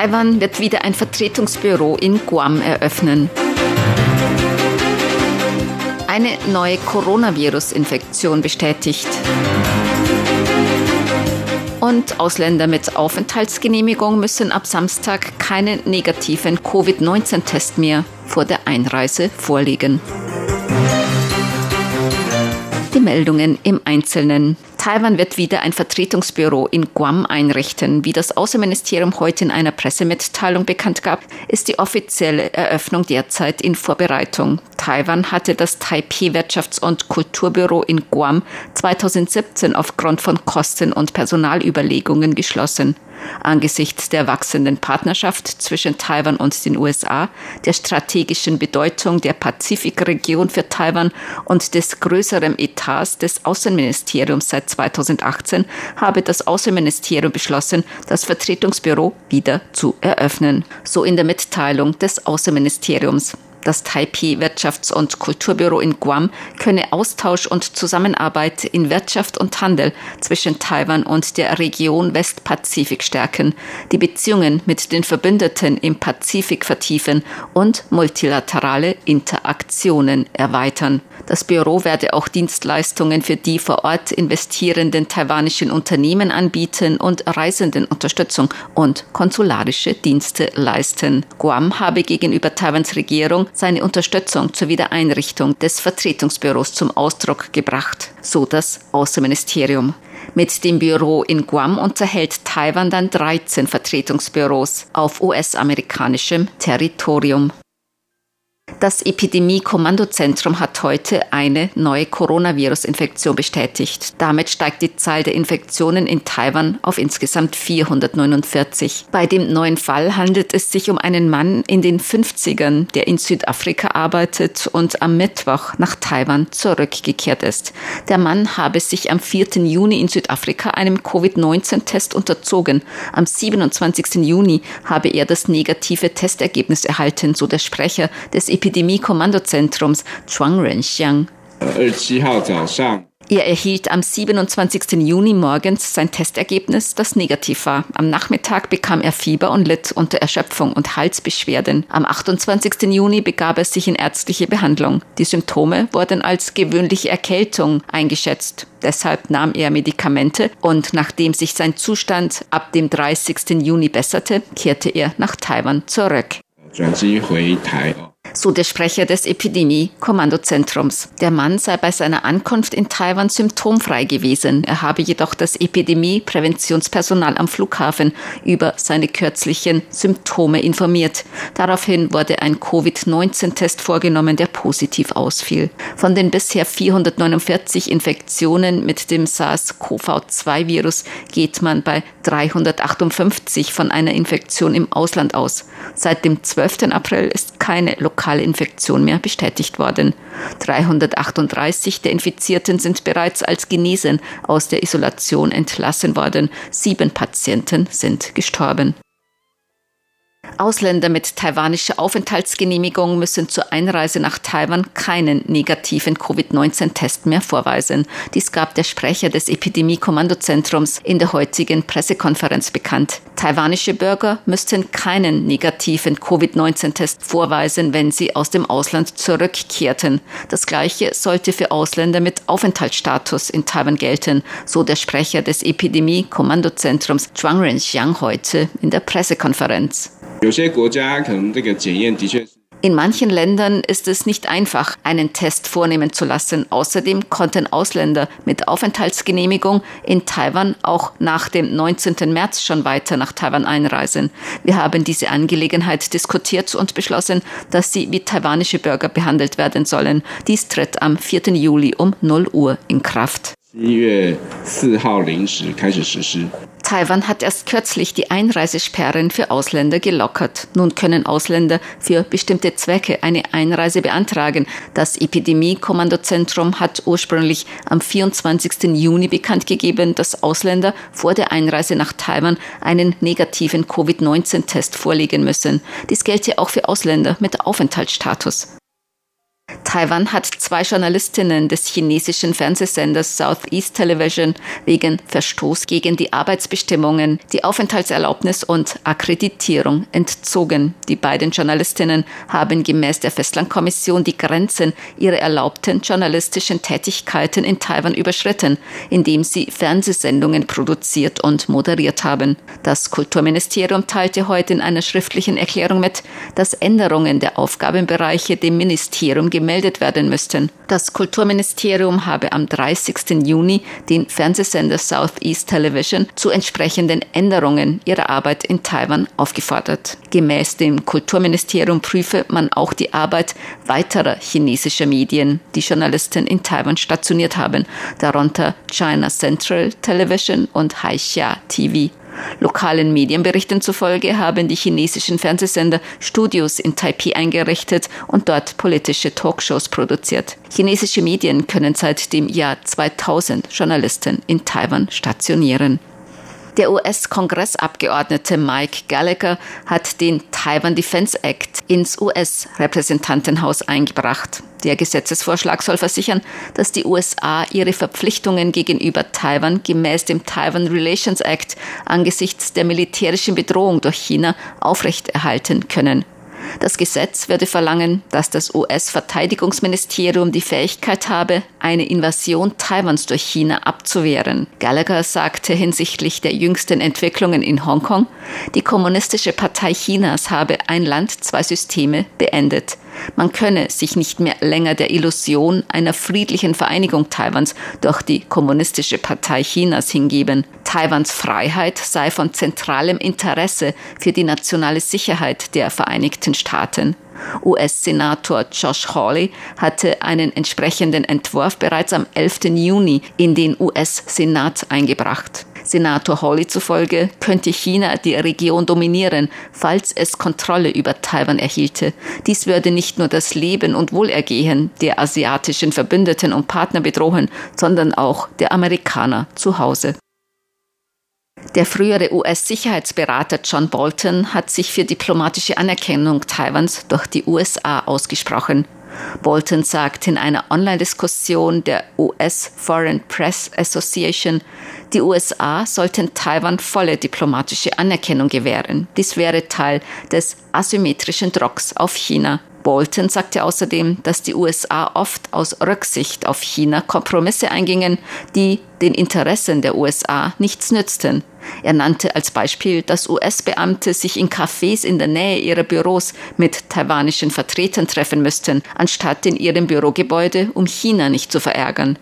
Taiwan wird wieder ein Vertretungsbüro in Guam eröffnen. Eine neue Coronavirus-Infektion bestätigt und Ausländer mit Aufenthaltsgenehmigung müssen ab Samstag keinen negativen Covid-19-Test mehr vor der Einreise vorlegen. Die Meldungen im Einzelnen. Taiwan wird wieder ein Vertretungsbüro in Guam einrichten. Wie das Außenministerium heute in einer Pressemitteilung bekannt gab, ist die offizielle Eröffnung derzeit in Vorbereitung. Taiwan hatte das Taipei Wirtschafts- und Kulturbüro in Guam 2017 aufgrund von Kosten- und Personalüberlegungen geschlossen. Angesichts der wachsenden Partnerschaft zwischen Taiwan und den USA, der strategischen Bedeutung der Pazifikregion für Taiwan und des größeren Etats des Außenministeriums seit 2018 habe das Außenministerium beschlossen, das Vertretungsbüro wieder zu eröffnen. So in der Mitteilung des Außenministeriums. Das Taipei Wirtschafts- und Kulturbüro in Guam könne Austausch und Zusammenarbeit in Wirtschaft und Handel zwischen Taiwan und der Region Westpazifik stärken, die Beziehungen mit den Verbündeten im Pazifik vertiefen und multilaterale Interaktionen erweitern. Das Büro werde auch Dienstleistungen für die vor Ort investierenden taiwanischen Unternehmen anbieten und Reisenden Unterstützung und konsularische Dienste leisten. Guam habe gegenüber Taiwans Regierung seine Unterstützung zur Wiedereinrichtung des Vertretungsbüros zum Ausdruck gebracht, so das Außenministerium. Mit dem Büro in Guam unterhält Taiwan dann 13 Vertretungsbüros auf US-amerikanischem Territorium. Das Epidemie-Kommandozentrum hat heute eine neue Coronavirus-Infektion bestätigt. Damit steigt die Zahl der Infektionen in Taiwan auf insgesamt 449. Bei dem neuen Fall handelt es sich um einen Mann in den 50ern, der in Südafrika arbeitet und am Mittwoch nach Taiwan zurückgekehrt ist. Der Mann habe sich am 4. Juni in Südafrika einem Covid-19-Test unterzogen. Am 27. Juni habe er das negative Testergebnis erhalten, so der Sprecher des Epidemie-Kommandozentrums Chuang Renxiang. Er erhielt am 27. Juni morgens sein Testergebnis, das negativ war. Am Nachmittag bekam er Fieber und litt unter Erschöpfung und Halsbeschwerden. Am 28. Juni begab er sich in ärztliche Behandlung. Die Symptome wurden als gewöhnliche Erkältung eingeschätzt. Deshalb nahm er Medikamente und nachdem sich sein Zustand ab dem 30. Juni besserte, kehrte er nach Taiwan zurück so der Sprecher des Epidemie-Kommandozentrums. Der Mann sei bei seiner Ankunft in Taiwan symptomfrei gewesen. Er habe jedoch das Epidemie-Präventionspersonal am Flughafen über seine kürzlichen Symptome informiert. Daraufhin wurde ein Covid-19-Test vorgenommen, der positiv ausfiel. Von den bisher 449 Infektionen mit dem SARS-CoV-2-Virus geht man bei 358 von einer Infektion im Ausland aus. Seit dem 12. April ist keine lokale Infektion mehr bestätigt worden. 338 der Infizierten sind bereits als genesen aus der Isolation entlassen worden. Sieben Patienten sind gestorben. Ausländer mit taiwanischer Aufenthaltsgenehmigung müssen zur Einreise nach Taiwan keinen negativen Covid-19-Test mehr vorweisen. Dies gab der Sprecher des Epidemie-Kommandozentrums in der heutigen Pressekonferenz bekannt. Taiwanische Bürger müssten keinen negativen Covid-19-Test vorweisen, wenn sie aus dem Ausland zurückkehrten. Das Gleiche sollte für Ausländer mit Aufenthaltsstatus in Taiwan gelten, so der Sprecher des Epidemie-Kommandozentrums Zhuang Renxiang heute in der Pressekonferenz. In manchen Ländern ist es nicht einfach, einen Test vornehmen zu lassen. Außerdem konnten Ausländer mit Aufenthaltsgenehmigung in Taiwan auch nach dem 19. März schon weiter nach Taiwan einreisen. Wir haben diese Angelegenheit diskutiert und beschlossen, dass sie wie taiwanische Bürger behandelt werden sollen. Dies tritt am 4. Juli um 0 Uhr in Kraft. Taiwan hat erst kürzlich die Einreisesperren für Ausländer gelockert. Nun können Ausländer für bestimmte Zwecke eine Einreise beantragen. Das Epidemie-Kommandozentrum hat ursprünglich am 24. Juni bekannt gegeben, dass Ausländer vor der Einreise nach Taiwan einen negativen Covid-19-Test vorlegen müssen. Dies gelte auch für Ausländer mit Aufenthaltsstatus. Taiwan hat zwei Journalistinnen des chinesischen Fernsehsenders Southeast Television wegen Verstoß gegen die Arbeitsbestimmungen, die Aufenthaltserlaubnis und Akkreditierung entzogen. Die beiden Journalistinnen haben gemäß der Festlandkommission die Grenzen ihrer erlaubten journalistischen Tätigkeiten in Taiwan überschritten, indem sie Fernsehsendungen produziert und moderiert haben. Das Kulturministerium teilte heute in einer schriftlichen Erklärung mit, dass Änderungen der Aufgabenbereiche dem Ministerium gemeldet gemeldet werden müssten. Das Kulturministerium habe am 30. Juni den Fernsehsender Southeast Television zu entsprechenden Änderungen ihrer Arbeit in Taiwan aufgefordert. Gemäß dem Kulturministerium prüfe man auch die Arbeit weiterer chinesischer Medien, die Journalisten in Taiwan stationiert haben, darunter China Central Television und Haixia TV. Lokalen Medienberichten zufolge haben die chinesischen Fernsehsender Studios in Taipei eingerichtet und dort politische Talkshows produziert. Chinesische Medien können seit dem Jahr 2000 Journalisten in Taiwan stationieren. Der US-Kongressabgeordnete Mike Gallagher hat den Taiwan Defense Act ins US-Repräsentantenhaus eingebracht. Der Gesetzesvorschlag soll versichern, dass die USA ihre Verpflichtungen gegenüber Taiwan gemäß dem Taiwan Relations Act angesichts der militärischen Bedrohung durch China aufrechterhalten können. Das Gesetz würde verlangen, dass das US-Verteidigungsministerium die Fähigkeit habe, eine Invasion Taiwans durch China abzuwehren. Gallagher sagte hinsichtlich der jüngsten Entwicklungen in Hongkong, die Kommunistische Partei Chinas habe ein Land, zwei Systeme beendet. Man könne sich nicht mehr länger der Illusion einer friedlichen Vereinigung Taiwans durch die Kommunistische Partei Chinas hingeben. Taiwans Freiheit sei von zentralem Interesse für die nationale Sicherheit der Vereinigten Staaten. US-Senator Josh Hawley hatte einen entsprechenden Entwurf bereits am 11. Juni in den US-Senat eingebracht. Senator Hawley zufolge könnte China die Region dominieren, falls es Kontrolle über Taiwan erhielte. Dies würde nicht nur das Leben und Wohlergehen der asiatischen Verbündeten und Partner bedrohen, sondern auch der Amerikaner zu Hause. Der frühere US-Sicherheitsberater John Bolton hat sich für diplomatische Anerkennung Taiwans durch die USA ausgesprochen. Bolton sagt in einer Online-Diskussion der US Foreign Press Association, die USA sollten Taiwan volle diplomatische Anerkennung gewähren. Dies wäre Teil des asymmetrischen Drucks auf China. Bolton sagte außerdem, dass die USA oft aus Rücksicht auf China Kompromisse eingingen, die den Interessen der USA nichts nützten. Er nannte als Beispiel, dass US-Beamte sich in Cafés in der Nähe ihrer Büros mit taiwanischen Vertretern treffen müssten, anstatt in ihrem Bürogebäude, um China nicht zu verärgern.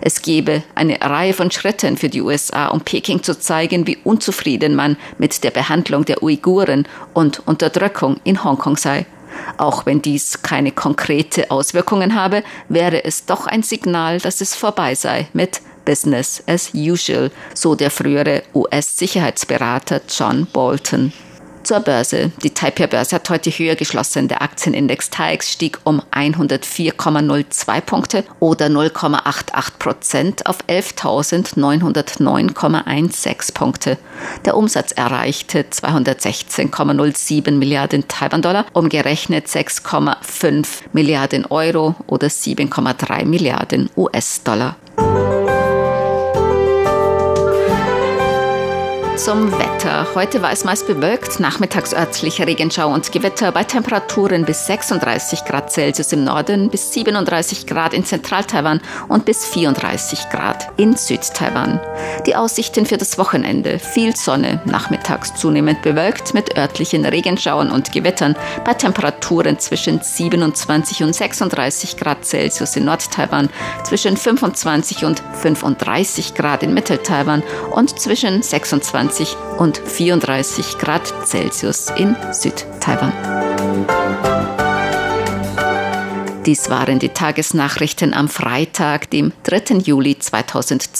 Es gebe eine Reihe von Schritten für die USA, um Peking zu zeigen, wie unzufrieden man mit der Behandlung der Uiguren und Unterdrückung in Hongkong sei. Auch wenn dies keine konkrete Auswirkungen habe, wäre es doch ein Signal, dass es vorbei sei mit Business as usual, so der frühere US-Sicherheitsberater John Bolton zur Börse. Die Taipei-Börse hat heute höher geschlossen. Der Aktienindex TAIX stieg um 104,02 Punkte oder 0,88 Prozent auf 11.909,16 Punkte. Der Umsatz erreichte 216,07 Milliarden Taiwan-Dollar, umgerechnet 6,5 Milliarden Euro oder 7,3 Milliarden US-Dollar. Zum Wetter. Heute war es meist bewölkt, nachmittags örtlich Regenschau und Gewitter bei Temperaturen bis 36 Grad Celsius im Norden, bis 37 Grad in Zentral-Taiwan und bis 34 Grad in Süd-Taiwan. Die Aussichten für das Wochenende. Viel Sonne, nachmittags zunehmend bewölkt mit örtlichen Regenschauern und Gewittern bei Temperaturen zwischen 27 und 36 Grad Celsius in Nord-Taiwan, zwischen 25 und 35 Grad in Mittel-Taiwan und zwischen 26 20 und 34 Grad Celsius in Südtaiwan. Dies waren die Tagesnachrichten am Freitag, dem 3. Juli 2020.